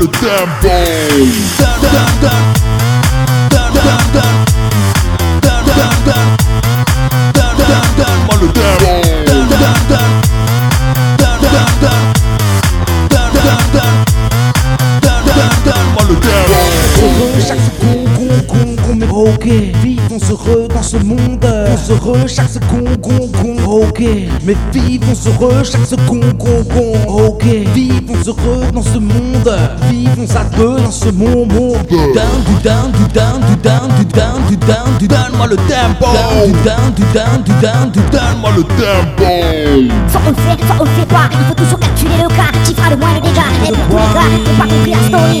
le tempo. le tempo. ok, Vivons heureux dans ce monde. On heureux chaque seconde, gon, gon, ok. Mais vivons heureux chaque seconde, gon, gon, ok. Vivons heureux dans ce monde. Vivons à deux dans ce monde. Down, du down, du down, du down, du down, du down, du down, moi le tempo. Down, du down, du down, du down, du down, moi le tempo. Soit on le fait, soit on le fait pas. Il faut toujours calculer le cas qui fera le moins de dégâts. Et pour tous les gars, on pas compris la story.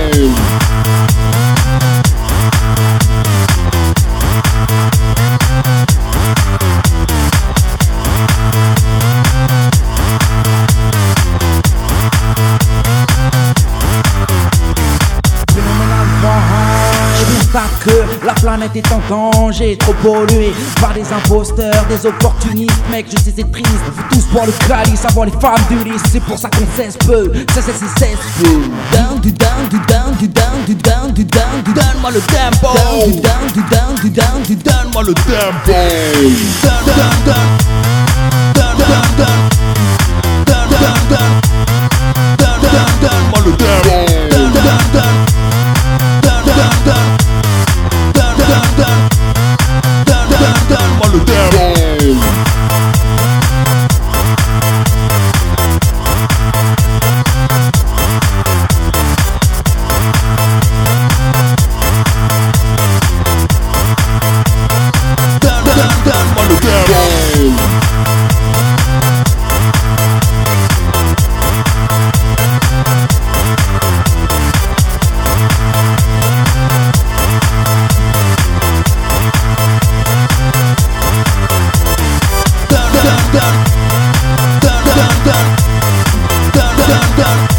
que la planète est en danger, trop polluée par des imposteurs, des opportunistes. Mec, je sais, c'est triste. Vous tous boire le calice avant les femmes du lys. C'est pour ça qu'on cesse peu. Ça, c'est cesse peu. Down, du down, du down, du down, du down, du down, du donne-moi le tempo. Down, du down, du down, du down, du donne-moi le tempo. Down, down, down. Down, down, down. Down, down, down. Down, down, down. Donne-moi le tempo. down.